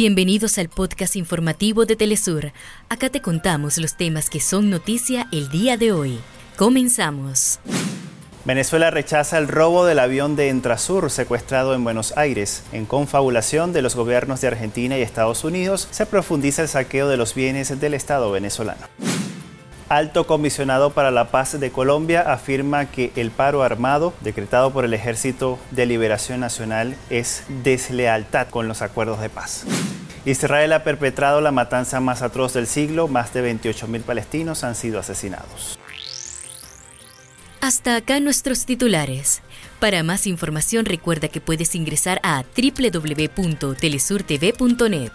Bienvenidos al podcast informativo de Telesur. Acá te contamos los temas que son noticia el día de hoy. Comenzamos. Venezuela rechaza el robo del avión de Entrasur secuestrado en Buenos Aires. En confabulación de los gobiernos de Argentina y Estados Unidos, se profundiza el saqueo de los bienes del Estado venezolano. Alto comisionado para la paz de Colombia afirma que el paro armado decretado por el Ejército de Liberación Nacional es deslealtad con los acuerdos de paz. Israel ha perpetrado la matanza más atroz del siglo, más de 28.000 palestinos han sido asesinados. Hasta acá nuestros titulares. Para más información recuerda que puedes ingresar a www.telesurtv.net.